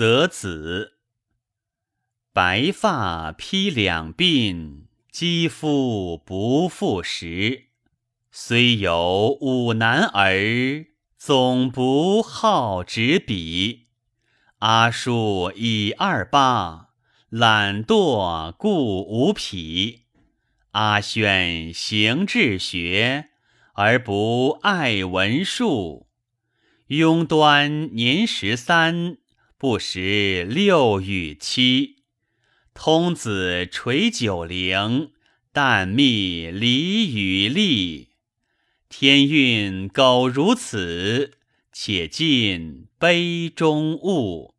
则子。白发披两鬓，肌肤不复时。虽有五男儿，总不好执笔。阿叔已二八，懒惰故无匹。阿轩行志学，而不爱文术。庸端年十三，不识六与七。通子垂九龄，但觅离与利。天运苟如此，且尽杯中物。